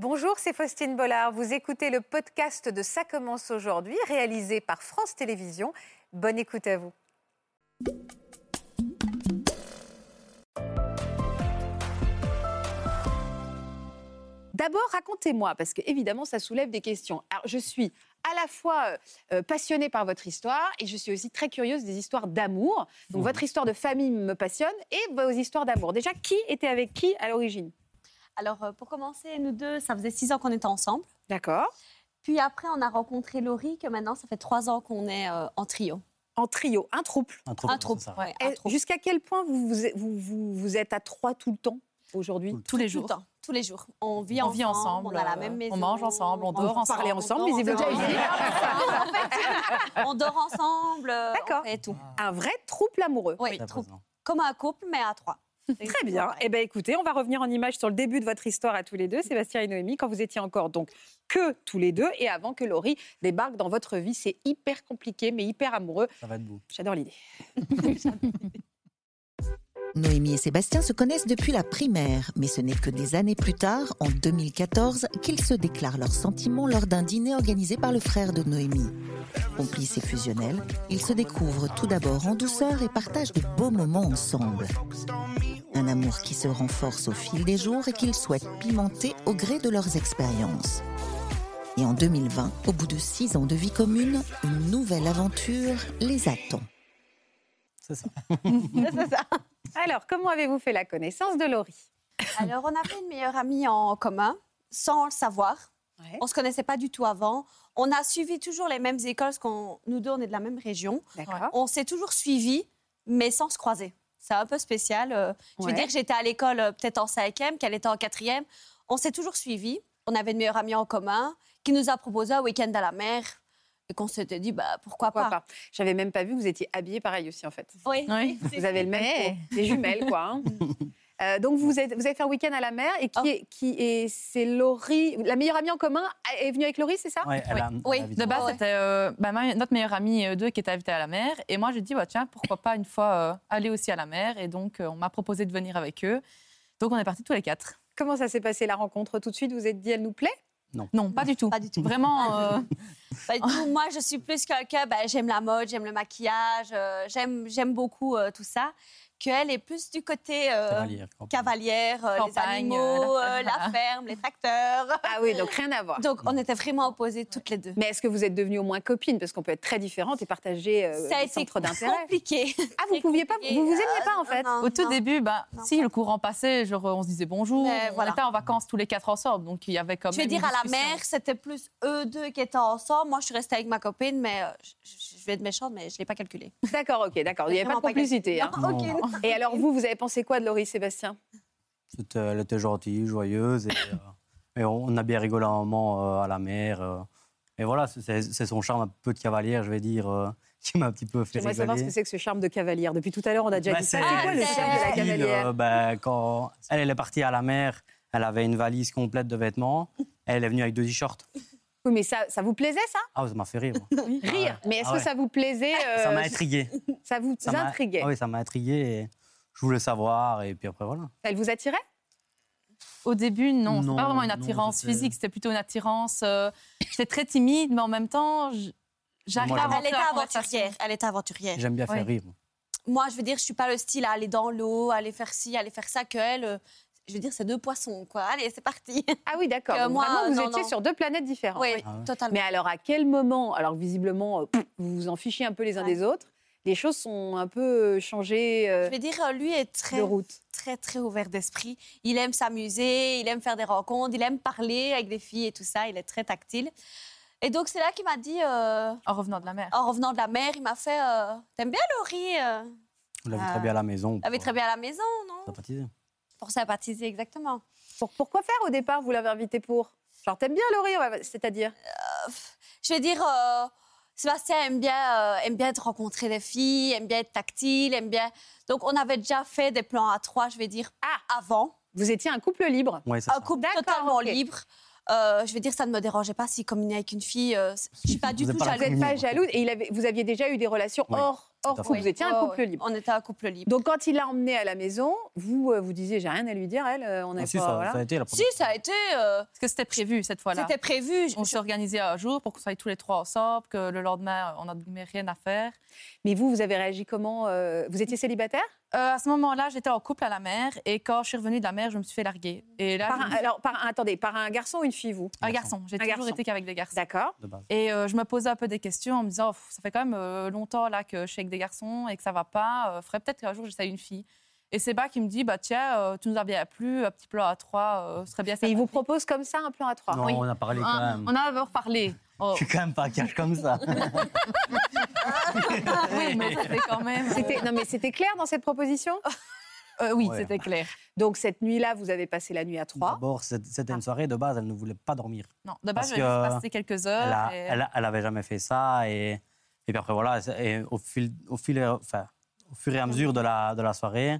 Bonjour, c'est Faustine Bollard. Vous écoutez le podcast de Ça commence aujourd'hui, réalisé par France Télévisions. Bonne écoute à vous. D'abord, racontez-moi, parce que évidemment, ça soulève des questions. Alors, je suis à la fois euh, passionnée par votre histoire et je suis aussi très curieuse des histoires d'amour. Donc, votre histoire de famille me passionne et vos histoires d'amour. Déjà, qui était avec qui à l'origine? Alors, euh, pour commencer, nous deux, ça faisait six ans qu'on était ensemble. D'accord. Puis après, on a rencontré Laurie, que maintenant, ça fait trois ans qu'on est euh, en trio. En trio, un trouble. Un trouble, un c'est trouble, ça. ouais, Et un trouble. Jusqu'à quel point vous vous, vous, vous- vous êtes à trois tout le temps aujourd'hui? Tous les Tout jours. le temps, tous les jours. On vit On ensemble, vit ensemble, on a la euh, même on maison. mange ensemble, on dort Vous parlez ensemble, visiblement. on dort ensemble, euh, D'accord. on fait tout. Un vrai trouble amoureux. Oui, trouble. Comme un couple, mais à trois. Très bien. Eh bien, écoutez, on va revenir en image sur le début de votre histoire à tous les deux, Sébastien et Noémie, quand vous étiez encore donc que tous les deux et avant que Laurie débarque dans votre vie. C'est hyper compliqué, mais hyper amoureux. Ça va être beau. J'adore l'idée. Noémie et Sébastien se connaissent depuis la primaire, mais ce n'est que des années plus tard, en 2014, qu'ils se déclarent leurs sentiments lors d'un dîner organisé par le frère de Noémie. Complices et fusionnels, ils se découvrent tout d'abord en douceur et partagent de beaux moments ensemble. Un amour qui se renforce au fil des jours et qu'ils souhaitent pimenter au gré de leurs expériences. Et en 2020, au bout de six ans de vie commune, une nouvelle aventure les attend. C'est ça. Alors, comment avez-vous fait la connaissance de Laurie? Alors, on avait une meilleure amie en commun, sans le savoir. Ouais. On se connaissait pas du tout avant. On a suivi toujours les mêmes écoles, parce qu'on nous deux, on est de la même région. D'accord. On s'est toujours suivis, mais sans se croiser. C'est un peu spécial. euh, Je veux Ouais. dire que j'étais à l'école euh, peut-être en cinquième, qu'elle était en quatrième. On s'est toujours suivis. On avait une meilleure amie en commun qui nous a proposé un week-end à la mer et qu'on s'était dit, bah, pourquoi, Pourquoi pas. pas J'avais même pas vu que vous étiez habillés pareil aussi, en fait. Oui. Oui. Vous avez le même. Des jumelles, quoi. hein. Euh, donc, vous, êtes, vous avez fait un week-end à la mer et qui Oh. est, qui est, c'est Laurie, la meilleure amie en commun, est venue avec Laurie, c'est ça? Ouais, elle Oui. a, Oui. De base, Ouais. c'était euh, bah, ma- notre meilleure amie, euh, deux, qui était invitée à la mer. Et moi, j'ai dit, bah, tiens, pourquoi pas une fois euh, aller aussi à la mer. Et donc, euh, on m'a proposé de venir avec eux. Donc, on est partis tous les quatre. Comment ça s'est passé la rencontre? Tout de suite, vous êtes dit, elle nous plaît? Non, pas du tout. Pas du tout. Vraiment, euh, Pas du tout. Moi, je suis plus quelqu'un, ben, j'aime la mode, j'aime le maquillage, euh, j'aime, j'aime beaucoup euh, tout ça. Qu'elle est plus du côté euh, Cavalière. euh, les Campagne, animaux, euh, euh, la ferme, les tracteurs. Ah oui, donc rien à voir. Donc, on était vraiment opposées toutes les deux. Mais est-ce que vous êtes devenues au moins copines? Parce qu'on peut être très différentes et partager euh, ça a des été compliqué. Ah, vous pouviez pas. Vous vous aimiez Euh, pas, en fait? non, au tout non. début, bah, Non. si le courant passait, genre, on se disait bonjour. Mais on voilà. était en vacances tous les quatre ensemble. Donc, il y avait quand Je veux dire, à la mer, c'était plus eux deux qui étaient ensemble. Moi, je suis restée avec ma copine, mais euh, je, je vais être méchante, mais je ne l'ai pas calculé. D'accord, ok, d'accord. Il n'y avait pas de complicité. hein. Non, Non. aucune. Et alors, vous, vous avez pensé quoi de Laurie, Sébastien? Elle était gentille, joyeuse. Et, euh, et on, a bien rigolé un moment euh, à la mer. euh. et voilà, c'est- son charme un peu de cavalière, je vais dire, euh, qui m'a un petit peu fait J'aimerais savoir ce que c'est que ce charme de cavalière. Depuis tout à l'heure, on a déjà Bah, dit ça. c'est- quoi le charme de la cavalière Euh, ben, quand elle, elle est partie à la mer, elle avait une valise complète de vêtements. Elle est venue avec deux t-shirts. Oui, mais ça, ça vous plaisait, ça? Ah, ça m'a fait rire. moi. Rire. Mais est-ce Ah que ouais. ça vous plaisait euh, Ça m'a intrigué. Ça vous Ça intriguait? Ah oui, ça m'a intrigué. Et je voulais savoir. Et puis après, voilà. Elle vous attirait? Au début, non, Non, c'était pas vraiment une attirance physique, c'était plutôt une attirance. euh, J'étais très timide, mais en même temps, j'arrivais à Elle était aventurière. Elle était aventurière. J'aime bien faire Oui. rire. moi. Moi, je veux dire, je suis pas le style à aller dans l'eau, aller faire ci, aller faire ça, que elle. Je veux dire, c'est deux poissons, quoi. Allez, c'est parti. Ah oui, d'accord. Moi, Vraiment, vous non, étiez non. sur deux planètes différentes. Oui, Ah ouais. totalement. Mais alors, à quel moment, alors visiblement, euh, pff, vous vous en fichez un peu les uns Ouais. des autres, les choses sont un peu euh, changées euh, Je veux dire, lui est très, très, très ouvert d'esprit. Il aime s'amuser, il aime faire des rencontres, il aime parler avec des filles et tout ça. Il est très tactile. Et donc, c'est là qu'il m'a dit, euh, En revenant de la mer. en revenant de la mer, il m'a fait euh, T'aimes bien Laurie euh On l'avait Ah. très bien à la maison. Vous l'avez très bien à la maison, non? Pour sympathiser, exactement. Pour- Pourquoi faire au départ Vous l'avez invité pour? Genre, t'aimes bien Laurie C'est-à-dire? Je veux dire, euh, Sébastien aime bien, euh, aime bien te rencontrer des filles, aime bien être tactile, aime bien. Donc, on avait déjà fait des plans à trois, je vais dire, Ah. avant. Vous étiez un couple libre Ouais, c'est Un ça. couple totalement libre. Euh, je veux dire, ça ne me dérangeait pas s'il communiait avec une fille. euh, je suis pas du Vous tout la Vous jalouse. n'êtes pas jalouse et il avait, vous aviez déjà eu des relations Oui, hors, couple. Vous étiez un couple libre. On était un couple libre. Donc quand il l'a emmené à la maison, vous euh, vous disiez j'ai rien à lui dire, elle, euh, on Ah, n'est si, ça, voilà. ça a été la si, première ça a été. euh, Parce que c'était prévu cette fois-là. C'était prévu. On s'est organisé un jour pour qu'on soit tous les trois ensemble, que le lendemain, on n'avait rien à faire. Mais vous, vous avez réagi comment euh, Vous étiez célibataire? Euh, à ce moment-là, j'étais en couple à la mer et quand je suis revenue de la mer, je me suis fait larguer. Et là, par un, suis- Alors, par attendez, par un garçon ou une fille, vous? Un garçon. J'ai toujours garçon. été qu'avec des garçons. D'accord. Et euh, je me posais un peu des questions en me disant, Pff, ça fait quand même euh, longtemps là que je suis avec des garçons et que ça va pas. Euh, faudrait peut-être qu'un jour j'essaye une fille. Et c'est Bas qui me dit, bah tiens, euh, tu nous as bien plu, un petit plan à trois, euh, ce serait bien. Et il vous propose comme ça un plan à trois Non, oui. on a parlé quand Hein, même. on a d'abord parlé. Oh, Je suis quand même pas cash comme ça. oui, mais c'était quand même. C'était- Non, mais c'était clair dans cette proposition? Euh, oui, Ouais. c'était clair. Donc cette nuit-là, vous avez passé la nuit à trois. D'abord, c'était une soirée de base, elle ne voulait pas dormir. Non, de base, Parce j'avais que passé quelques heures. Elle, a, et- elle, elle avait jamais fait ça et, et puis après voilà, et au fil, au fil, et- enfin, au fur et à mesure de la, de la soirée,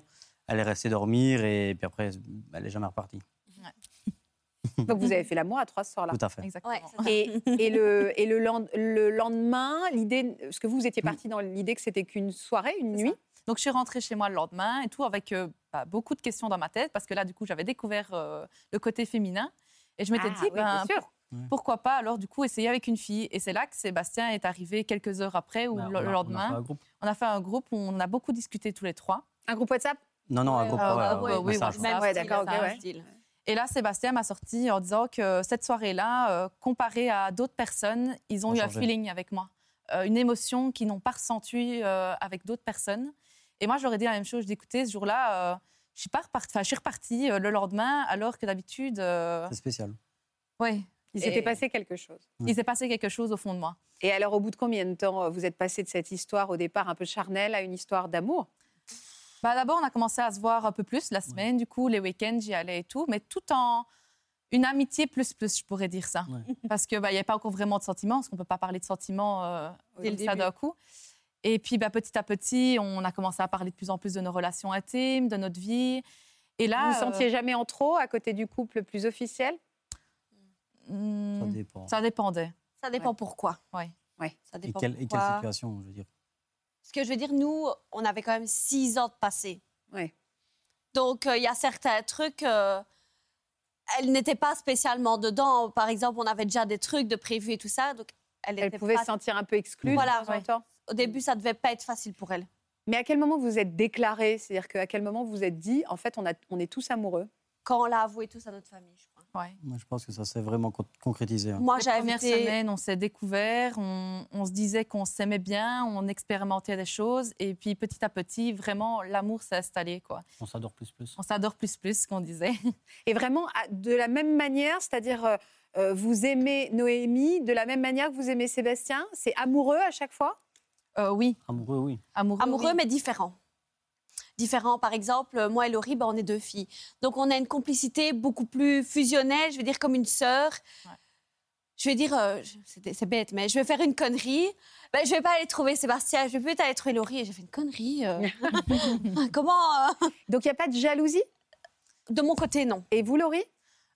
elle est restée dormir et puis après, elle est jamais repartie. Donc vous avez fait l'amour à trois ce soir-là. Tout à fait. Exactement. Ouais. Et, et le, et le, lend- le lendemain, l'idée, parce que vous, vous étiez parti dans l'idée que c'était qu'une soirée, une nuit. ça. Donc, je suis rentrée chez moi le lendemain et tout avec euh, bah, beaucoup de questions dans ma tête parce que là, du coup, j'avais découvert euh, le côté féminin. Et je m'étais Ah, dit, oui, bien ben, sûr. pourquoi pas alors, du coup, essayer avec une fille. Et c'est là que Sébastien est arrivé quelques heures après ou Ben, le, on a- le on a fait lendemain. un groupe. On a fait un groupe où on a beaucoup discuté tous les trois. Un groupe WhatsApp? Non, non, un groupe. ah, ouais, ouais, ouais, ouais, oui, ouais. D'accord. Et là, Sébastien m'a sorti en disant que cette soirée-là, euh, comparée à d'autres personnes, ils ont eu un feeling avec moi. Euh, une émotion qu'ils n'ont pas ressentie euh, avec d'autres personnes. Et moi, j'aurais dit la même chose. D'écouter ce jour-là, euh, je suis pas je suis repartie euh, le lendemain, alors que d'habitude, euh, C'est spécial. ouais, Il s'était passé quelque chose. il s'est passé quelque chose au fond de moi. Et alors, au bout de combien de temps vous êtes passé de cette histoire au départ un peu charnelle à une histoire d'amour? Bah, D'abord, on a commencé à se voir un peu plus la semaine. Du coup, les week-ends, j'y allais et tout, mais tout en une amitié plus plus, je pourrais dire ça. Ouais. Parce que bah, il n'y avait pas encore vraiment de sentiments, parce qu'on peut pas parler de sentiments euh, Dès le ça début. d'un coup. Et puis, bah, petit à petit, on a commencé à parler de plus en plus de nos relations intimes, de notre vie. Et là, Vous vous euh, sentiez jamais en trop à côté du couple plus officiel? Hmm, Ça dépend. ça dépendait. Ça dépend pourquoi. Ouais. Ouais. Ça Et dépend quelle, et quelle situation, je veux dire? Ce que je veux dire, nous, on avait quand même six ans de passé. Ouais. Donc, euh, il y a certains trucs, euh, elle n'était pas spécialement dedans. Par exemple, on avait déjà des trucs de prévus et tout ça. Donc, elle, Elle pouvait pas- se sentir un peu exclue Voilà, ouais. Au début, ça devait pas être facile pour elle. Mais à quel moment vous vous êtes déclaré C'est-à-dire qu'à quel moment vous vous êtes dit, en fait, on, a, on est tous amoureux? Quand on l'a avoué tous à notre famille, je crois. Ouais. Moi, je pense que ça s'est vraiment con- concrétisé. hein. Moi, Les j'ai premières invité... semaines, on s'est découvert, on, on se disait qu'on s'aimait bien, on expérimentait des choses, et puis petit à petit, vraiment, l'amour s'est installé. Quoi. On s'adore plus plus. On s'adore plus plus, qu'on disait. Et vraiment, de la même manière, c'est-à-dire, euh, euh, vous aimez Noémie de la même manière que vous aimez Sébastien C'est amoureux à chaque fois? Euh, oui, Amoureux, oui. amoureux. Amoureux, oui. mais différents. Différents. Par exemple, moi et Laurie, ben, on est deux filles. Donc, on a une complicité beaucoup plus fusionnelle, je veux dire comme une sœur. Ouais. Je vais dire, euh, c'est bête, mais je vais faire une connerie. Ben, je vais pas aller trouver Sébastien, je vais peut-être aller trouver Laurie. Et j'ai fait une connerie. euh. Comment euh, Donc, il n'y a pas de jalousie? De mon côté, non. Et vous, Laurie?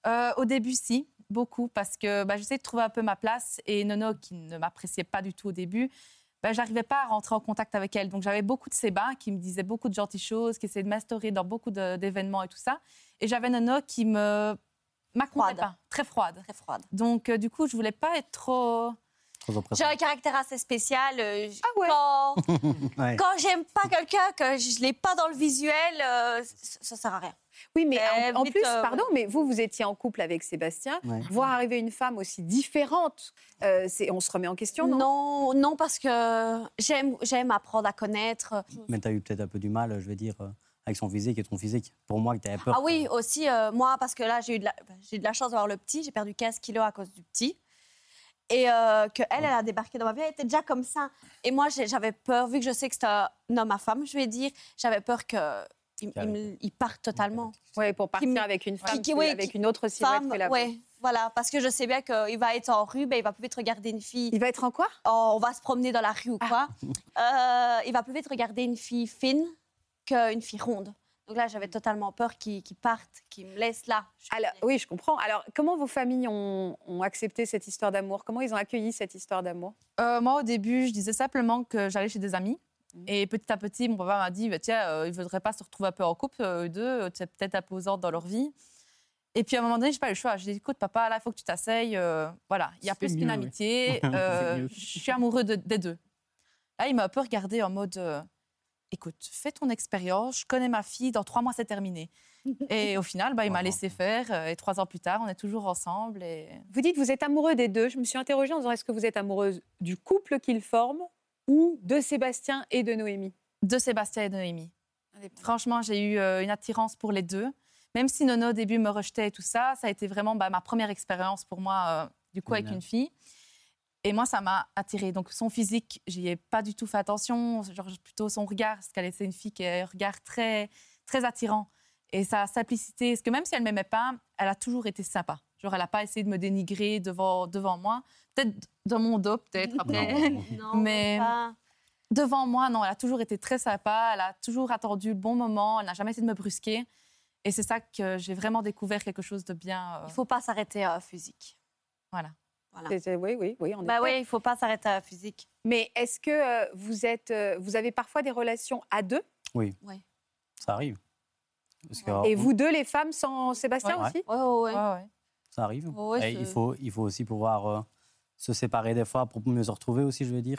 Euh, au début, si, beaucoup, parce que bah, j'essayais de trouver un peu ma place, et Nono, qui ne m'appréciait pas du tout au début, bah, j'arrivais pas à rentrer en contact avec elle. Donc j'avais beaucoup de Séba qui me disait beaucoup de gentilles choses, qui essayait de m'instaurer dans beaucoup d'événements et tout ça. Et j'avais Nono qui me m'accompagnait pas, très froide. Très froide. Donc euh, du coup, je voulais pas être trop... J'ai un caractère assez spécial. euh, Ah ouais Quand, Ouais. quand j'aime pas quelqu'un, que je l'ai pas dans le visuel, euh, ça, ça sert à rien. Oui, mais Euh, en, en vite, plus, euh, pardon, mais vous, vous étiez en couple avec Sébastien. Ouais. Voir arriver une femme aussi différente, euh, c'est- on se remet en question, non? Non, non, parce que j'aime, j'aime apprendre à connaître. Mais tu as eu peut-être un peu du mal, je veux dire, euh, avec son physique et ton physique. Pour moi, que tu avais peur. Ah oui, aussi, euh, moi, parce que là, j'ai eu, de la, j'ai eu de la chance d'avoir le petit. J'ai perdu 15 kilos à cause du petit. Et euh, qu'elle, elle a débarqué dans ma vie, elle était déjà comme ça. Et moi, j'avais peur, vu que je sais que c'est un homme à femme, je vais dire, j'avais peur qu'il il, il parte totalement. Ouais, pour partir me- avec une femme, qui- qui- oui, avec qui- une autre silhouette Femme, que la ouais, voilà, parce que je sais bien qu'il va être en rue, ben, il va plus vite regarder une fille. Il va être en quoi? Oh, on va se promener dans la rue ou quoi. Euh, il va plus vite regarder une fille fine qu'une fille ronde. Donc là, j'avais totalement peur qu'ils qu'ils partent, qu'ils me laissent là. Alors, oui, je comprends. Alors, comment vos familles ont, ont accepté cette histoire d'amour? Comment ils ont accueilli cette histoire d'amour? Euh, moi, au début, je disais simplement que j'allais chez des amis. Mhm. Et petit à petit, mon papa m'a dit bah, Tiens, euh, ils ne voudraient pas se retrouver un peu en couple, euh, eux deux, c'est peut-être imposant dans leur vie. Et puis à un moment donné, je n'ai pas eu le choix. Je dit Écoute, papa, là, il faut que tu t'asseyes. euh, voilà, il y a plus qu'une amitié. Euh, je suis amoureux de- des deux. Là, il m'a un peu regardé en mode euh, Écoute, fais ton expérience, je connais ma fille, dans trois mois, c'est terminé. et au final, bah, il m'a laissé faire. Et trois ans plus tard, on est toujours ensemble. Et... Vous dites que vous êtes amoureux des deux. Je me suis interrogée en disant est-ce que vous êtes amoureuse du couple qu'ils forment ou de Sébastien et de Noémie De Sébastien et de Noémie. Franchement, j'ai eu euh, une attirance pour les deux. Même si Nono au début me rejetait et tout ça, ça a été vraiment bah, ma première expérience pour moi, euh, du coup, avec une fille. Et moi, ça m'a attirée. Donc, son physique, j'y ai pas du tout fait attention. Genre, plutôt son regard, parce qu'elle était une fille qui a un regard très, très attirant. Et sa simplicité, parce que même si elle m'aimait pas, elle a toujours été sympa. Genre, elle n'a pas essayé de me dénigrer devant, devant moi. Peut-être dans mon dos, peut-être après. Non. Mais- pas. devant moi, non, elle a toujours été très sympa, elle a toujours attendu le bon moment, elle n'a jamais essayé de me brusquer. Et c'est ça que j'ai vraiment découvert quelque chose de bien. euh, Il faut pas s'arrêter à physique. Voilà. Oui, oui, oui. Bah oui, il faut pas s'arrêter à physique. Mais est-ce que euh, vous, êtes, euh, vous avez parfois des relations à deux? Ça arrive. Parce que, Et vous deux, les femmes, sans Sébastien Ouais. aussi? Ouais, ouais, ouais. Ça arrive. Ouais, Et il, faut, il faut aussi pouvoir euh, se séparer des fois pour mieux se retrouver aussi, je veux dire.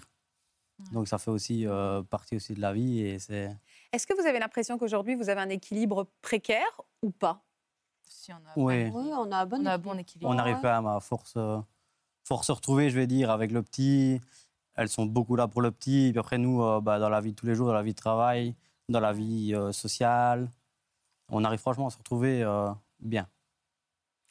Donc ça fait aussi euh, partie aussi de la vie et c'est... Est-ce que vous avez l'impression qu'aujourd'hui, vous avez un équilibre précaire ou pas? Si on a, Oui. Oui, on a un bon on a un équilibre. bon équilibre. On arrive quand même à force, euh, force se retrouver, je vais dire, avec le petit. Elles sont beaucoup là pour le petit. Puis après, nous, euh, bah, dans la vie de tous les jours, dans la vie de travail, dans la vie euh, sociale, on arrive franchement à se retrouver euh, bien.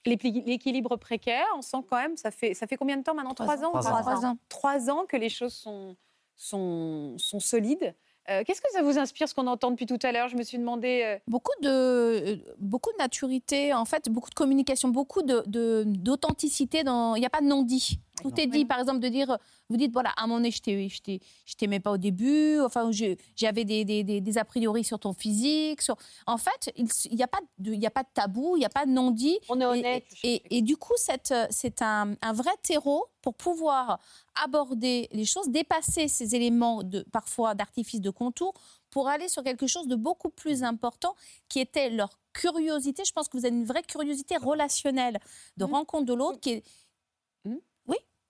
L'équilibre précaire, on sent quand même, ça fait, ça fait combien de temps maintenant? Trois ans Trois ans. Trois ans. Que les choses sont, sont, sont solides. Euh, Qu'est-ce que ça vous inspire, ce qu'on entend depuis tout à l'heure? Je me suis demandé... euh, beaucoup de, euh, beaucoup de maturité, en fait, beaucoup de communication, beaucoup de- de- d'authenticité. dans Il n'y a pas de non-dit. Tout est dit, par exemple, de dire, vous dites, voilà, à un moment donné, je t'ai- je t'ai- je t'aimais pas au début, enfin, j'avais des, des, des- des a priori sur ton physique. Sur... En fait, il n'y a, pas de- y a pas de tabou, il n'y a pas de non-dit. On est honnête. Et, et- et du coup, c'est un, un vrai terreau pour pouvoir aborder les choses, dépasser ces éléments de, parfois d'artifice de contour pour aller sur quelque chose de beaucoup plus important qui était leur curiosité. Je pense que vous avez une vraie curiosité relationnelle de Mhm. rencontre de l'autre qui est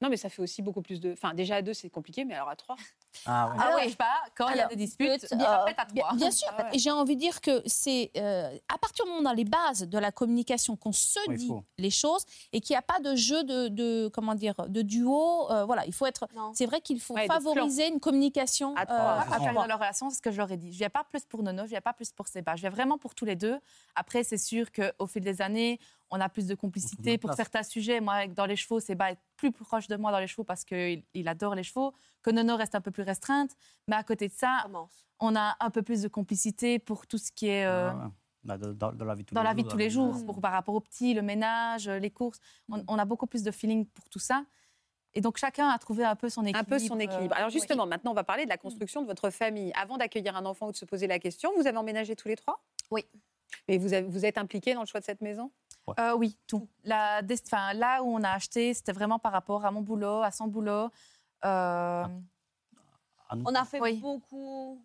Non, mais ça fait aussi beaucoup plus de... Enfin, déjà à deux, c'est compliqué, mais alors à trois Ah ouais. Ah Alors, ouais, pas quand il y a des disputes, peut- ça euh, pète à Bien, trois. bien sûr, Ah ouais. j'ai envie de dire que c'est euh, à partir du moment dans les bases de la communication qu'on se Oui, dit faut. les choses et qu'il n'y a pas de jeu de, de- comment dire de duo. euh, voilà, il faut être. C'est vrai qu'il faut Ouais, favoriser une communication À trois. euh, à trois. dans leur relation, c'est ce que je leur ai dit. Je viens pas plus pour Nono, je viens pas plus pour Séba. Je viens vraiment pour tous les deux. Après, c'est sûr qu'au fil des années, on a plus de complicité pour place. certains sujets. Moi, dans les chevaux, Séba est plus proche de moi dans les chevaux parce qu'il il adore les chevaux. Que Nono reste un peu plus restreinte. Mais à côté de ça, on a un peu plus de complicité pour tout ce qui est euh, Ouais, ouais. Bah, de- dans, dans la vie de tous dans les la jours. vie de tous les jours, pour, par rapport aux petits, le ménage, les courses. On, on a beaucoup plus de feeling pour tout ça. Et donc, chacun a trouvé un peu son équilibre. Un peu son équilibre. euh, Alors justement, maintenant, on va parler de la construction de votre famille. Avant d'accueillir un enfant ou de se poser la question, vous avez emménagé tous les trois? Oui. Mais vous, avez- vous êtes impliqués dans le choix de cette maison? Euh, oui, tout. La, des- enfin, là où on a acheté, c'était vraiment par rapport à mon boulot, à son boulot. Euh, Ah, On a fait Oui. beaucoup.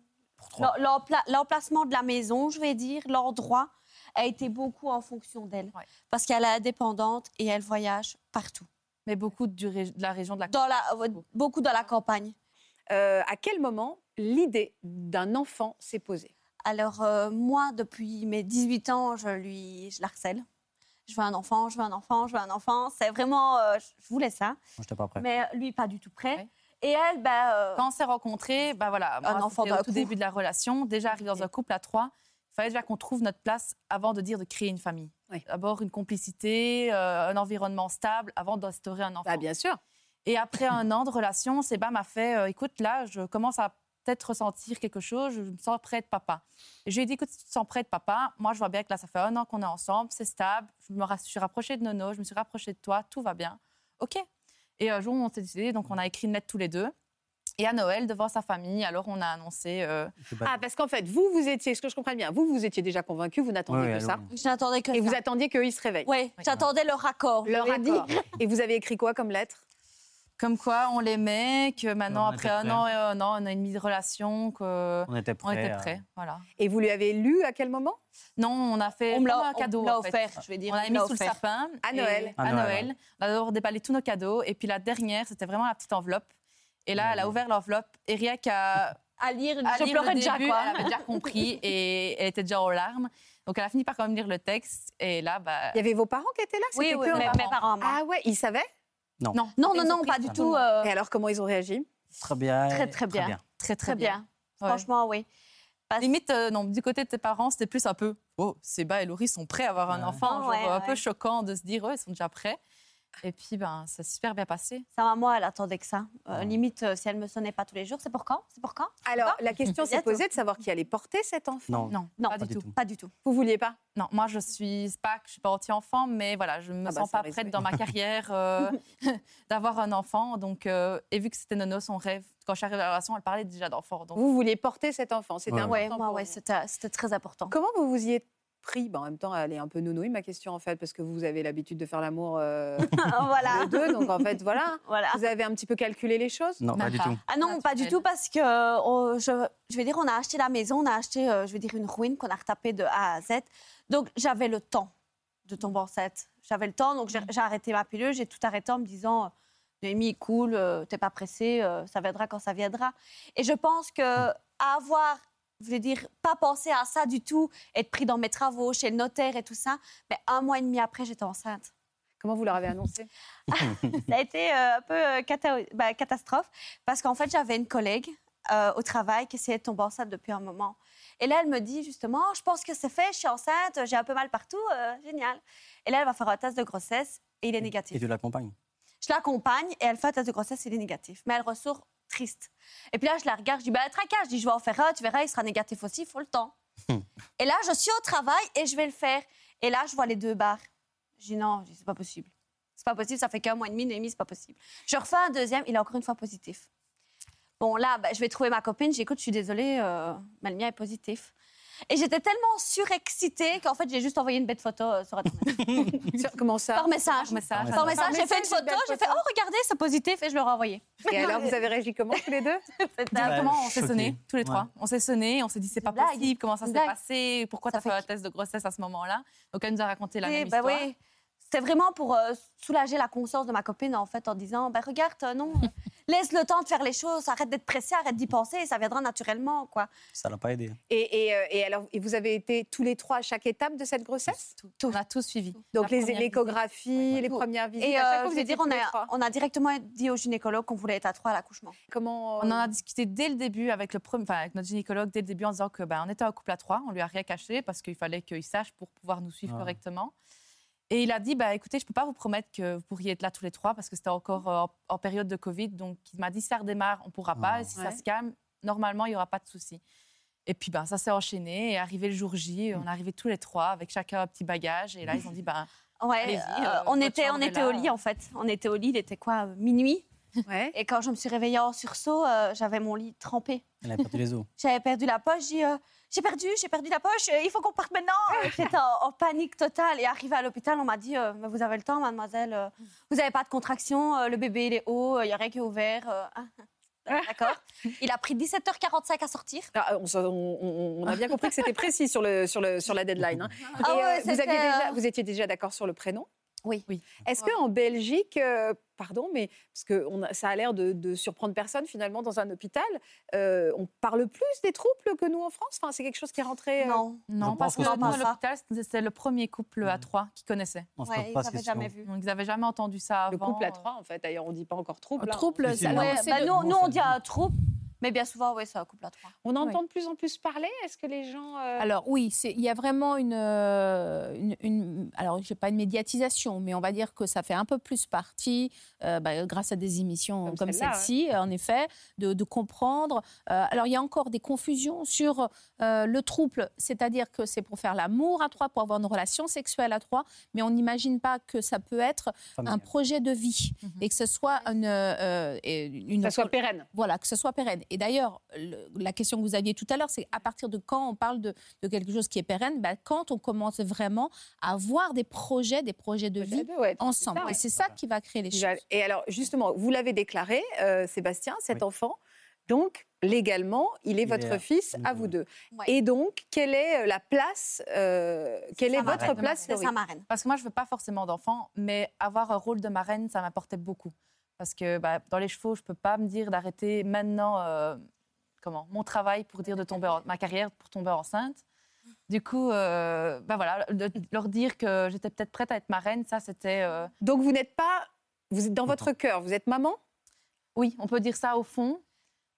L'emplacement de la maison, je vais dire, l'endroit, a été beaucoup en fonction d'elle. Ouais. Parce qu'elle est indépendante et elle voyage partout. mais beaucoup du ré- de la région de la Dans la, euh, beaucoup dans la campagne. Euh, À quel moment l'idée d'un enfant s'est posée? Alors, euh, moi, depuis mes 18 ans, je, lui, je la harcèle. Je veux un enfant, je veux un enfant, je veux un enfant. C'est vraiment, euh, je voulais ça. Moi, j'étais pas prêt. Mais lui, pas du tout prêt. Et elle, ben, euh, Quand on s'est rencontrés, bah voilà, moi, enfant au tout coup. début de la relation. Déjà, arrivé dans un couple à trois, il fallait déjà qu'on trouve notre place avant de dire de créer une famille. Oui. D'abord une complicité, euh, un environnement stable avant d'instaurer un enfant. Bah, Bien sûr. Et après un an de relation, Seba m'a fait euh, écoute, là, je commence à peut-être ressentir quelque chose, je me sens près de papa. Et je lui ai dit écoute, si tu te sens près de papa, moi, je vois bien que là, ça fait un an qu'on est ensemble, c'est stable, je me suis rapprochée de Nono, je me suis rapprochée de toi, tout va bien. OK. Et un jour, on s'est décidé, donc on a écrit une lettre tous les deux. Et à Noël, devant sa famille, alors on a annoncé. euh, Ah, parce qu'en fait, vous, vous étiez, ce que je comprends bien, vous, vous étiez déjà convaincu, vous n'attendiez que ça. oui. J'attendais que Et vous attendiez qu'eux, ils se réveillent. Oui, j'attendais leur accord. Leur ai dit. accord. Et vous avez écrit quoi comme lettre? Comme quoi on l'aimait, que maintenant, On après un an et un an, un an et demi de relation, qu'on On était prêts. était euh, prêts. Voilà. Et vous lui avez lu à quel moment? Non, on a fait On me un cadeau. on l'a offert, je vais dire. On on l'a mis sous le sapin. À Noël. À À Noël. Noël. On a d'abord déballé tous nos cadeaux. Et puis la dernière, c'était vraiment la petite enveloppe. Et là, elle a ouvert l'enveloppe. Et rien qu'à À lire, à je lire pleurais le déjà, début, quoi. elle avait déjà compris et elle était déjà aux larmes. Donc elle a fini par quand même lire le texte. Et là, bah, Il y avait vos parents qui étaient là? Oui, C'était oui, que mes, parents. moi. Ah ouais, ils savaient? Non. Non, non, non, pas du tout. euh, Et alors, comment ils ont réagi? Très bien. Très, très bien. Très, très, Très bien. Franchement, oui. Parce- Limite, euh, non, du côté de tes parents, c'était plus un peu Oh, Seba et Laurie sont prêts à avoir un Ouais. enfant. Genre, Ouais, un ouais. peu choquant de se dire Oh, ils sont déjà prêts. Et puis, ben, ça s'est super bien passé. Sa maman, elle attendait que ça. Euh. Limite, euh, si elle me sonnait pas tous les jours, c'est pour quand? C'est pour quand? Alors, la question s'est posée de savoir qui allait porter cet enfant. Non. Non, Non, pas, pas du tout. tout. Pas du tout. Vous vouliez pas? Non, moi, je suis pas que je suis pas anti-enfant, mais voilà, je me Ah bah, sens pas prête dans ma carrière euh, d'avoir un enfant. Donc, euh, et vu que c'était Nono son rêve, quand je suis arrivée à la relation, elle parlait déjà d'enfant. Donc, Vous vouliez porter cet enfant. C'était Ouais. important Ouais, ouais, vous. c'était c'était très important. Comment vous vous y êtes pris Ben, En même temps, elle est un peu nounouille, ma question, en fait, parce que vous avez l'habitude de faire l'amour euh, voilà. les deux. Donc, en fait, voilà. voilà. Vous avez un petit peu calculé les choses? Non, pas du tout. Ah non, pas du tout, parce que on- je, je vais dire, on a acheté la maison, on a acheté, euh, je vais dire, une ruine qu'on a retapée de A à Z. Donc, j'avais le temps de tomber enceinte. J'avais le temps, donc j'ai j'ai arrêté ma pilule, j'ai tout arrêté en me disant, euh, Noémie, cool, euh, t'es pas pressée, euh, ça viendra quand ça viendra. Et je pense que à avoir, je veux dire, pas pensé à ça du tout, être pris dans mes travaux, chez le notaire et tout ça, mais un mois et demi après, j'étais enceinte. Comment vous leur avez annoncé? Ça a été euh, un peu euh, cata- bah, catastrophe parce qu'en fait, j'avais une collègue euh, au travail qui essayait de tomber enceinte depuis un moment. Et là, elle me dit justement, je pense que c'est fait, je suis enceinte, j'ai un peu mal partout, euh, génial. Et là, elle va faire un test de grossesse et il est Et négatif. tu l'accompagnes Je l'accompagne et elle fait un test de grossesse et il est négatif. Mais elle ressort triste. Et puis là, je la regarde, je dis, bah, tracasse, je dis, je vais en faire un, tu verras, il sera négatif aussi, il faut le temps. et là, je suis au travail et je vais le faire. Et là, je vois les deux barres. Je dis, non, c'est pas possible. C'est pas possible, ça fait qu'un mois et demi, Noémie, c'est pas possible. Je refais un deuxième, il est encore une fois positif. Bon, là, bah, je vais trouver ma copine, j'écoute, je suis désolée, euh, mais le mien est positif. Et j'étais tellement surexcitée qu'en fait, j'ai juste envoyé une bête photo euh, sur Internet. Comment ça Par message. Par message. Par message, j'ai fait une photo, j'ai fait, oh, regardez, c'est positif, et je leur ai envoyé. Et alors, vous avez réagi comment tous les deux Directement, Ouais, on s'est choqué. sonné, tous les Ouais. trois. On s'est sonné, on s'est dit c'est pas possible, comment ça s'est passé, pourquoi Ça tu as fait un test de grossesse à ce moment-là. Donc elle nous a raconté la même bah histoire. oui. C'était vraiment pour euh, soulager la conscience de ma copine, en fait, en disant bah, Regarde, euh, non, laisse le temps de faire les choses, arrête d'être pressée, arrête d'y penser, et ça viendra naturellement. quoi. Ça l'a pas aidé. et, et, euh, et alors, et vous avez été tous les trois à chaque étape de cette grossesse? Tout. On a tout suivi. Donc, les première l'échographie, les Tout. premières visites. Et à chaque euh, fois, vous dire, on a, on a directement dit au gynécologue qu'on voulait être à trois à l'accouchement. Comment On en a discuté dès le début avec, le premier, enfin, avec notre gynécologue, dès le début, en disant que ben, on était un couple à trois, on lui a rien caché parce qu'il fallait qu'il sache pour pouvoir nous suivre Ah. correctement. Et il a dit, bah, écoutez, je ne peux pas vous promettre que vous pourriez être là tous les trois parce que c'était encore euh, en, en période de Covid. Donc, il m'a dit, si ça redémarre, on ne pourra pas. Ah. Et si Ouais. ça se calme, normalement, il n'y aura pas de souci. Et puis, ben, ça s'est enchaîné. Et arrivé le jour J, Mm. on est arrivés tous les trois avec chacun un petit bagage. Et là, ils ont dit, ben, Ouais, Allez-y, euh, euh, on, était, on était là. au lit, en fait. On était au lit, il était quoi, minuit? Ouais. Et quand je me suis réveillée en sursaut, euh, j'avais mon lit trempé. Elle a perdu les os. J'avais perdu la poche, j'ai euh, j'ai perdu, j'ai perdu la poche, euh, il faut qu'on parte maintenant. J'étais en, en panique totale. Et arrivée à l'hôpital, on m'a dit, euh, Mais vous avez le temps, mademoiselle, vous n'avez pas de contraction, euh, le bébé il est haut, il n'y a rien qui est ouvert. euh, ah, D'accord. Il a pris 17h45 à sortir. Ah, on, a bien compris que c'était précis sur, le, sur, le, sur la deadline. hein. Ah Et, ouais, vous, c'était, aviez déjà, vous étiez déjà d'accord sur le prénom? Oui. Oui. Est-ce qu'en Belgique, euh, pardon, mais parce que on a- ça a l'air de, de surprendre personne finalement dans un hôpital, euh, on parle plus des troubles que nous en France? Enfin, C'est quelque chose qui est rentré. euh, Non. non, parce que que nous, c'est à l'hôpital, c'était- le premier couple à trois qui connaissait. On se Ouais, ils n'avaient jamais vu. Donc, ils n'avaient jamais entendu ça avant. Le couple à trois, en fait. D'ailleurs, on dit pas encore trouble. hein. Trouble, si, ça- Ouais, c'est bah, nous, nous, on dit un trouble. Mais bien souvent, oui, c'est un couple à trois. On entend de plus en plus parler? Est-ce que les gens... euh, Alors oui, il y a vraiment une, euh, une, une- alors je sais pas une médiatisation, mais on va dire que ça fait un peu plus partie, euh, bah, grâce à des émissions Comme comme, celle-ci, en effet, de, de comprendre. Euh, alors il y a encore des confusions sur euh, le trouble, c'est-à-dire que c'est pour faire l'amour à trois, pour avoir une relation sexuelle à trois, mais on n'imagine pas que ça peut être un projet de vie Mhm. et que ce soit euh, une ça soit pérenne voilà, que ce soit pérenne. Et d'ailleurs, le- la question que vous aviez tout à l'heure, c'est à partir de quand on parle de, de quelque chose qui est pérenne ben, Quand on commence vraiment à avoir des projets, des projets de vie Ouais, ensemble. ça, ouais. Et c'est ça qui va créer les choses. Et alors, justement, vous l'avez déclaré, euh, Sébastien, cet Oui. enfant. Donc, légalement, il est Il votre est fils à vous deux. Ouais. Et donc, quelle est euh, la place euh, Quelle est sa votre marraine. place. Parce que moi, je veux pas forcément d'enfants, mais avoir un rôle de marraine, ça m'apportait beaucoup. Parce que bah, dans les chevaux, je peux pas me dire d'arrêter maintenant euh, comment, mon travail pour dire de tomber en- ma carrière pour tomber enceinte. Du coup, euh, bah voilà, de leur dire que j'étais peut-être prête à être marraine, ça c'était. euh, Donc, vous n'êtes pas. Vous êtes dans votre cœur, vous êtes maman? Oui, on peut dire ça au fond.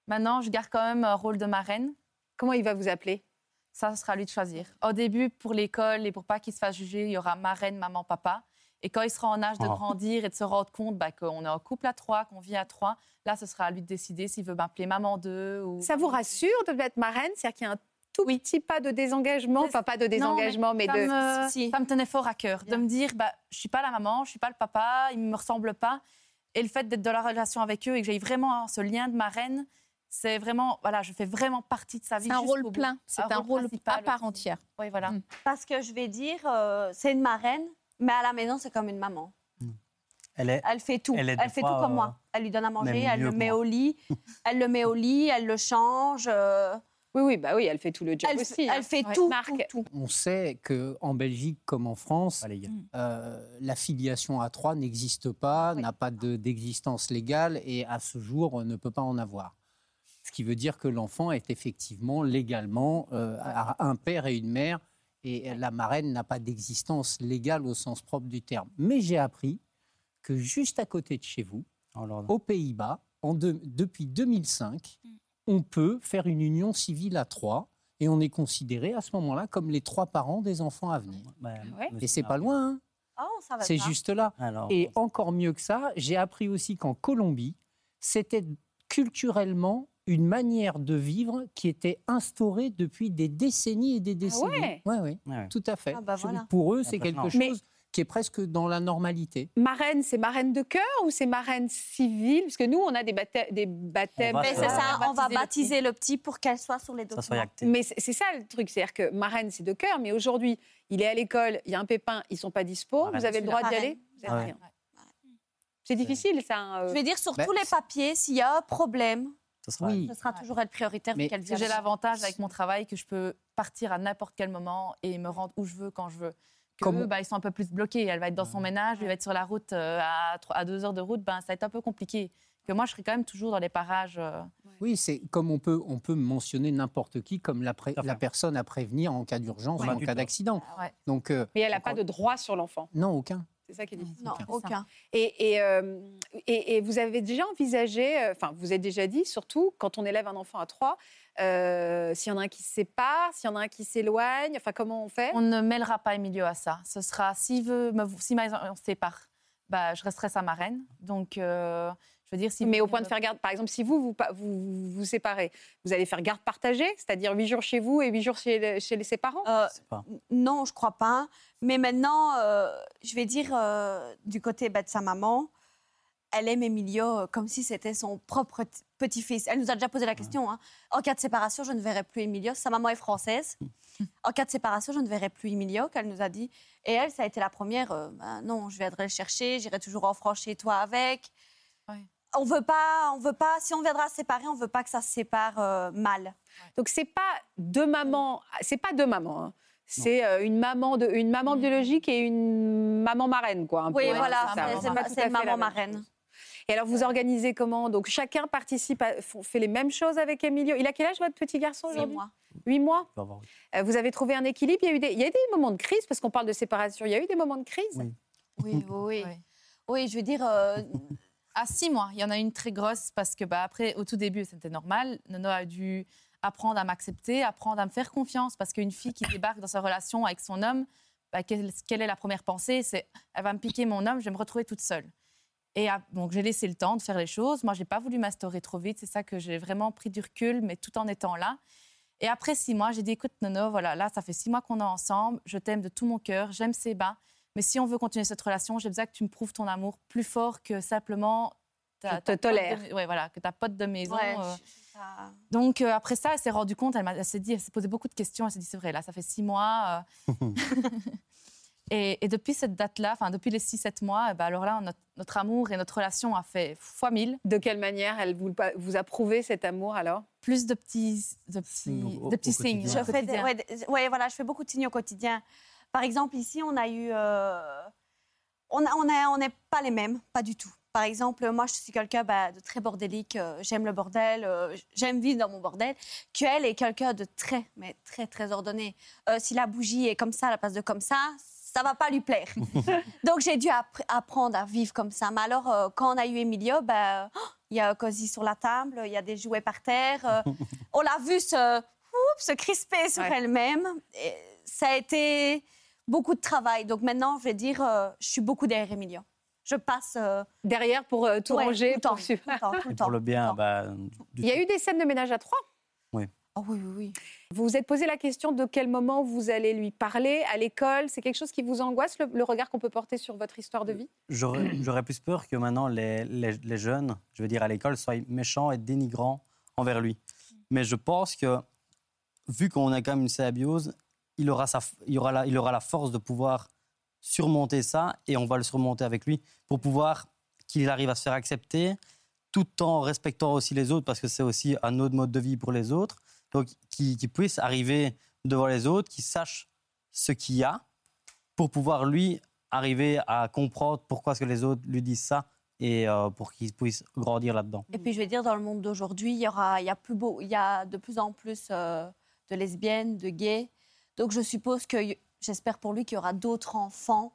Maintenant, je garde quand même un rôle de marraine. Comment il va vous appeler? Ça, ce sera à lui de choisir. Au début, pour l'école et pour pas qu'il se fasse juger, il y aura marraine, maman, papa. Et quand il sera en âge de Oh. grandir et de se rendre compte bah, qu'on est en couple à trois, qu'on vit à trois, là, ce sera à lui de décider s'il veut m'appeler maman deux ou. Ça vous rassure de être marraine C'est-à-dire qu'il y a un tout petit pas de désengagement, enfin pas de désengagement, mais, ça de. me, Si, si. ça me tenait fort à cœur de me dire bah, je suis pas la maman, je suis pas le papa, ils me ressemblent pas. Et le fait d'être dans la relation avec eux et que j'ai vraiment ce lien de marraine, c'est vraiment voilà, je fais vraiment partie de sa vie. C'est un rôle bout. plein, c'est un rôle à part entière. Oui, voilà. Mm. Parce que je vais dire, euh, c'est une marraine, mais à la maison, c'est comme une maman. Elle est, Elle fait tout. Elle Elle, fait tout comme euh, moi. Elle lui donne à manger, elle le que met moi. au lit. elle le met au lit, elle le change. euh, Oui, oui, bah oui, elle fait tout le job elle, aussi. elle hein. fait Ouais. tout, Marc. tout, tout. On sait qu'en Belgique comme en France, légal. euh, la filiation à trois n'existe pas, Oui. n'a pas de- d'existence légale et à ce jour on ne peut pas en avoir. Ce qui veut dire que l'enfant est effectivement légalement euh, à un père et une mère et la marraine n'a pas d'existence légale au sens propre du terme. Mais j'ai appris que juste à côté de chez vous, Oh, aux Pays-Bas, depuis 2005, on peut faire une union civile à trois et on est considéré à ce moment-là comme les trois parents des enfants à venir. Bah, ouais me Et c'est pas loin, hein. Oh, c'est juste là. Alors, Et encore mieux que ça, j'ai appris aussi qu'en Colombie, c'était culturellement une manière de vivre qui était instaurée depuis des décennies et des décennies. ouais Ouais, ouais, tout à fait. Ah bah voilà. Pour eux, c'est Impressionnant. quelque Mais- chose qui est presque dans la normalité. Marraine, c'est marraine de cœur ou c'est marraine civile? Parce que nous, on a des, baptêmes. Des baptêmes On va ça, on va baptiser le petit pour qu'elle soit sur les ça soit documents. Mais c'est ça le truc, c'est-à-dire que marraine, c'est de cœur, mais aujourd'hui, il est à l'école, il y a un pépin, ils sont pas dispo, Marraine, vous avez le droit d'y aller? Vous êtes Ouais. rien. C'est difficile, ça. hein, euh. Je vais dire sur Ben, tous les papiers, s'il y a un problème, Ça sera Oui. ce sera toujours elle prioritaire Mais- j'ai l'avantage avec mon travail que je peux partir à n'importe quel moment et me rendre où je veux quand je veux. Que Comme- eux, bah, ils sont un peu plus bloqués. Elle va être dans son ménage, il va être sur la route euh, à, deux heures de route, ben, ça va être un peu compliqué. Que moi, je serai quand même toujours dans les parages. euh, Oui, c'est comme on peut, on peut mentionner n'importe qui comme la, pré- personne à prévenir en cas d'urgence Ouais. ou en cas d'accident. Ouais. Donc, euh, Mais elle n'a pas de droit sur l'enfant. non, aucun. C'est ça qui est difficile. Non, Aucun. Et, et, euh, et- et vous avez déjà envisagé, euh, enfin, vous avez déjà dit, surtout quand on élève un enfant à trois, euh, s'il y en a un qui se sépare, s'il y en a un qui s'éloigne, enfin, comment on fait? On ne mêlera pas Emilio à ça. Ce sera, s'il veut, me, si ma- on se sépare, bah, je resterai sa marraine. Donc, euh, je veux dire, si Mais au point de faire garde, par exemple, si vous vous, vous, vous vous séparez, vous allez faire garde partagée, c'est-à-dire huit jours chez vous et huit jours chez, le- chez les- ses parents? Euh, pas. non, je crois pas. Mais maintenant, euh, je vais dire euh, du côté bah, de sa maman, elle aime Emilio euh, comme si c'était son propre petit-fils. Elle nous a déjà posé la question. hein. En cas de séparation, je ne verrai plus Emilio. Sa maman est française. En cas de séparation, je ne verrai plus Emilio, qu'elle nous a dit. Et elle, ça a été la première. euh, Ben non, je viendrai le chercher. J'irai toujours en France chez toi avec. On veut pas, on veut pas. Si on viendra séparer, on veut pas que ça se sépare euh, mal. Donc c'est pas deux mamans, c'est pas deux mamans. hein. C'est euh, une maman de, une maman biologique et une maman marraine, quoi. un Oui, peu, voilà, ça, c'est- une maman marraine. Et alors vous organisez comment? Donc chacun participe, à- fait les mêmes choses avec Emilio. Il a quel âge votre petit garçon aujourd'hui? moi. Huit mois? Tu vas voir. Euh, vous avez trouvé un équilibre? Il y a eu des, il y a eu des moments de crise parce qu'on parle de séparation. Il y a eu des moments de crise? Oui. Oui, oui, oui. Je veux dire, euh, À six mois, il y en a une très grosse parce que bah, après, au tout début, c'était normal. Nono a dû apprendre à m'accepter, apprendre à me faire confiance parce qu'une fille qui débarque dans sa relation avec son homme, bah, quelle, est la première pensée? C'est elle va me piquer mon homme, je vais me retrouver toute seule. Et ah, donc j'ai laissé le temps de faire les choses. Moi, j'ai pas voulu m'instaurer trop vite. C'est ça que j'ai vraiment pris du recul, mais tout en étant là. Et après six mois, j'ai dit écoute, Nono, voilà, là, ça fait six mois qu'on est ensemble. Je t'aime de tout mon cœur. J'aime Séba. Mais si on veut continuer cette relation, j'ai besoin que tu me prouves ton amour plus fort que simplement. ta- Je te tolère. de- ouais, voilà, que ta pote de maison. Ouais, euh, je- ça- donc euh, après ça, elle s'est rendue compte, elle, s'est dit, elle s'est posé beaucoup de questions. Elle s'est dit, c'est vrai, là, ça fait six mois. euh. et, et depuis cette date-là, enfin depuis les six, sept mois, eh ben, alors là, notre, notre amour et notre relation a fait fois mille. De quelle manière elle vous, vous a prouvé cet amour alors? Plus de petits, de Signes petits, de signes. au Je fais des- quotidien. ouais, des- ouais, voilà, je fais beaucoup de signes au quotidien. Par exemple, ici, on a eu. euh, on n'est on on pas les mêmes, pas du tout. Par exemple, moi, je suis quelqu'un bah, de très bordélique. euh, j'aime le bordel, euh, j'aime vivre dans mon bordel. Qu'elle est quelqu'un de très, mais très, très ordonné? Euh, si la bougie est comme ça à la place de comme ça, ça va pas lui plaire. Donc, j'ai dû appr- apprendre à vivre comme ça. Mais alors, quand on a eu Emilio, bah, oh, il y a un cosy sur la table, il y a des jouets par terre. on l'a vu se, oups, se crisper sur Ouais. elle-même. Ça a été beaucoup de travail. Donc maintenant, je vais dire, euh, je suis beaucoup derrière Emilio. Je passe euh, Derrière pour euh, tout ouais, ranger, tout le temps, pour tout le temps, tout le Et temps, pour le tout bien, temps. bah, du Il y a eu des scènes de ménage à trois. Oh oui, oui, oui. Vous vous êtes posé la question de quel moment vous allez lui parler à l'école. C'est quelque chose qui vous angoisse, le, le regard qu'on peut porter sur votre histoire de vie? J'aurais j'aurais plus peur que maintenant les, les- les jeunes, je veux dire à l'école, soient méchants et dénigrants envers lui. Mais je pense que, vu qu'on a quand même une symbiose, il aura, sa, il, aura la, il aura la force de pouvoir surmonter ça et on va le surmonter avec lui pour pouvoir qu'il arrive à se faire accepter tout en respectant aussi les autres parce que c'est aussi un autre mode de vie pour les autres. Donc, qu'il qu'il puisse arriver devant les autres, qu'il sache ce qu'il y a pour pouvoir lui arriver à comprendre pourquoi est-ce que les autres lui disent ça et euh, pour qu'il puisse grandir là-dedans. Et puis je vais dire, dans le monde d'aujourd'hui, il y il a de plus en plus euh, de lesbiennes, de gays. Donc je suppose que, j'espère pour lui qu'il y aura d'autres enfants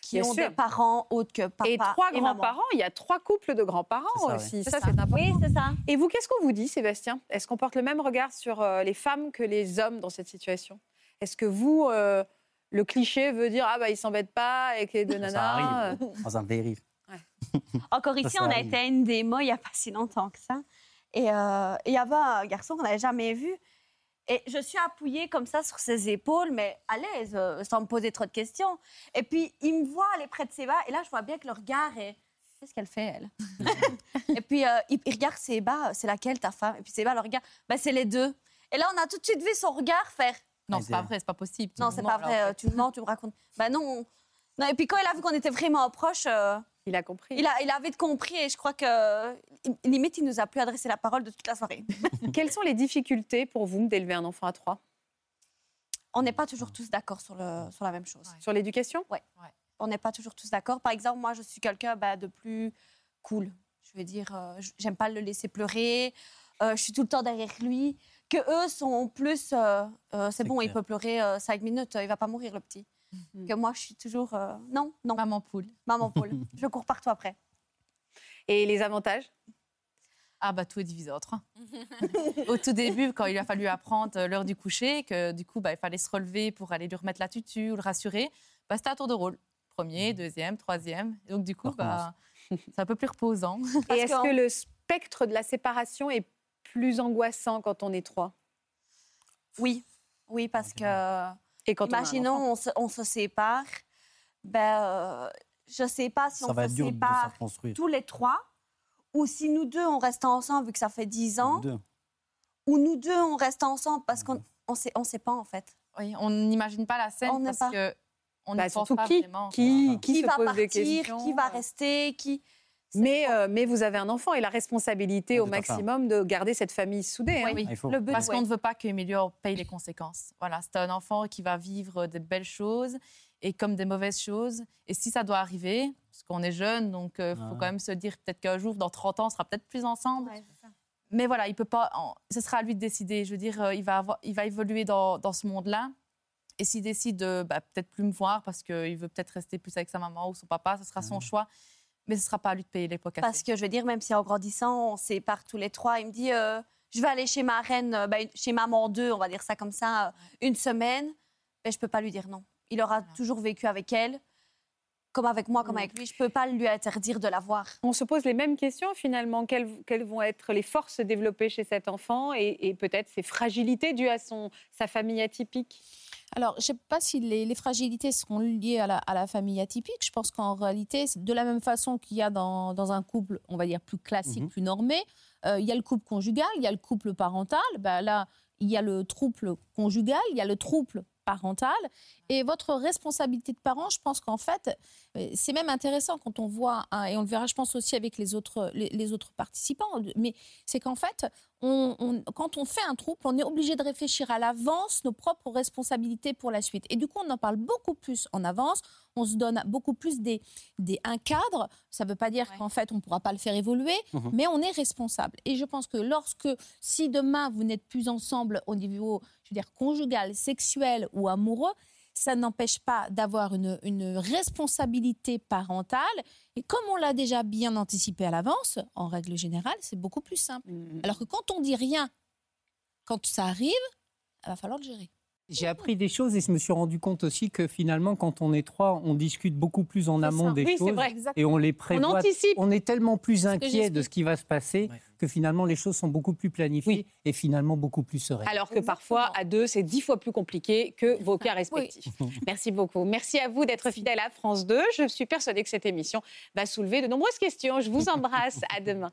qui Bien ont sûr. des parents autres que papa Et trois grands-parents, il y a trois couples de grands-parents ça, aussi. Ça, ça. c'est important. Oui, c'est ça. Et vous, qu'est-ce qu'on vous dit, Sébastien? Est-ce qu'on porte le même regard sur euh, les femmes que les hommes dans cette situation? Est-ce que vous, euh, le cliché veut dire ah bah ils s'embêtent pas nanas arrive. euh, Oh, ça me fait rire. Encore ici, ça on a arrive. été à une démo il n'y a pas si longtemps que ça. Et euh, il y avait un garçon qu'on n'avait jamais vu. Et je suis appuyée comme ça sur ses épaules, mais à l'aise, euh, sans me poser trop de questions. Et puis, il me voit aller près de Séba, et là, je vois bien que le regard est... Qu'est-ce qu'elle fait, elle Et puis, euh, il, il regarde Séba, c'est laquelle ta femme Et puis Séba le regarde, bah, c'est les deux. Et là, on a tout de suite vu son regard faire Non, c'est pas vrai, c'est pas possible. Non, c'est pas en vrai, fait. euh, tu me mens, tu me racontes. Bah non. non. Et puis, quand il a vu qu'on était vraiment proches, euh, Il a compris. il, a, il a vite compris et je crois que limite il nous a plus adressé la parole de toute la soirée. Quelles sont les difficultés pour vous d'élever un enfant à trois? On n'est pas toujours tous d'accord sur, le, sur la même chose. Sur l'éducation? On n'est pas toujours tous d'accord. Par exemple, moi je suis quelqu'un bah, de plus cool. Je veux dire, euh, j'aime pas le laisser pleurer. Euh, je suis tout le temps derrière lui. Que eux sont plus, euh, euh, c'est bon, il peut pleurer euh, cinq minutes, euh, il va pas mourir le petit. Mhm. Que moi je suis toujours, euh, non, non, Maman poule. maman Paul, je cours partout après. Et les avantages? Ah bah tout est divisé en trois. Au tout début, quand il a fallu apprendre l'heure du coucher, que du coup bah, il fallait se relever pour aller lui remettre la tutu ou le rassurer, bah, c'était à tour de rôle. Premier, deuxième, troisième. Et donc du coup, bah, c'est un peu plus reposant. Et est-ce que le spectre de la séparation est plus angoissant quand on est trois? Oui, oui, parce que Et quand on a un enfant imaginons on se, on se sépare, ben euh, je sais pas si Ça on va se sépare tous les trois, ou si nous deux on reste ensemble vu que ça fait 10 ans, Deux. ou nous deux on reste ensemble parce qu'on on sait, on sait pas en fait. Oui, on n'imagine pas la scène On parce pas- que on Bah, pense pas qui vraiment. qui, qui, Qui, se va pose des partir, questions qui va euh, rester, qui. Mais, euh, mais vous avez un enfant et la responsabilité Oui, au maximum de garder cette famille soudée. hein. Oui, Il faut. le but, Parce ouais. qu'on ne veut pas qu'Emilio paye les conséquences. Voilà, c'est un enfant qui va vivre de belles choses et comme des mauvaises choses. Et si ça doit arriver, parce qu'on est jeune, donc il faut Ah. quand même se dire peut-être qu'un jour, dans 30 ans, on sera peut-être plus ensemble. Ouais. Mais voilà, il peut pas. en- Ce sera à lui de décider. Je veux dire, euh, il va, avoir- il va évoluer dans, dans ce monde-là. Et s'il décide de bah, peut-être plus me voir parce qu'il veut peut-être rester plus avec sa maman ou son papa, ce sera son choix. Mais ce ne sera pas à lui de payer les pots cassés. Parce que je veux dire, même si en grandissant, on sépare tous les trois, il me dit euh, Je vais aller chez ma reine, euh, ben, chez maman 2, on va dire ça comme ça, euh, une semaine. Ben, je ne peux pas lui dire non. Il aura toujours vécu avec elle, comme avec moi, comme Mm. avec lui. Je ne peux pas lui interdire de la voir. On se pose les mêmes questions finalement. Quelles, quelles vont être les forces développées chez cet enfant et, et peut-être ses fragilités dues à son, sa famille atypique? Alors, je ne sais pas si les, les fragilités seront liées à la, à la famille atypique. Je pense qu'en réalité, de la même façon qu'il y a dans, dans un couple, on va dire, plus classique, Mhm. plus normé, euh, il y a le couple conjugal, il y a le couple parental. Ben là, il y a le trouble conjugal, il y a le trouble parental. Et votre responsabilité de parent, je pense qu'en fait, c'est même intéressant quand on voit, hein, et on le verra, je pense aussi avec les autres, les, les autres participants, mais c'est qu'en fait, on- on- quand on fait un trouble, on est obligé de réfléchir à l'avance nos propres responsabilités pour la suite. Et du coup, on en parle beaucoup plus en avance. On se donne beaucoup plus des, des, un cadre. Ça ne veut pas dire Ouais. qu'en fait, on ne pourra pas le faire évoluer, Mhm. mais on est responsable. Et je pense que lorsque, si demain, vous n'êtes plus ensemble au niveau, je veux dire, conjugal, sexuel ou amoureux, ça n'empêche pas d'avoir une, une responsabilité parentale. Et comme on l'a déjà bien anticipé à l'avance, en règle générale, c'est beaucoup plus simple. Alors que quand on dit rien, quand ça arrive, il va falloir le gérer. J'ai appris des choses et je me suis rendu compte aussi que finalement, quand on est trois, on discute beaucoup plus en amont ça. des Oui, c'est choses vrai. et on les On prévoit. anticipe. On est tellement plus inquiet de ce qui va se passer Ouais. que finalement les choses sont beaucoup plus planifiées Oui. et finalement beaucoup plus sereines. Alors que parfois, à deux, c'est dix fois plus compliqué que vos cas respectifs. Merci beaucoup. Merci à vous d'être fidèle à France 2. Je suis persuadée que cette émission va soulever de nombreuses questions. Je vous embrasse. à demain.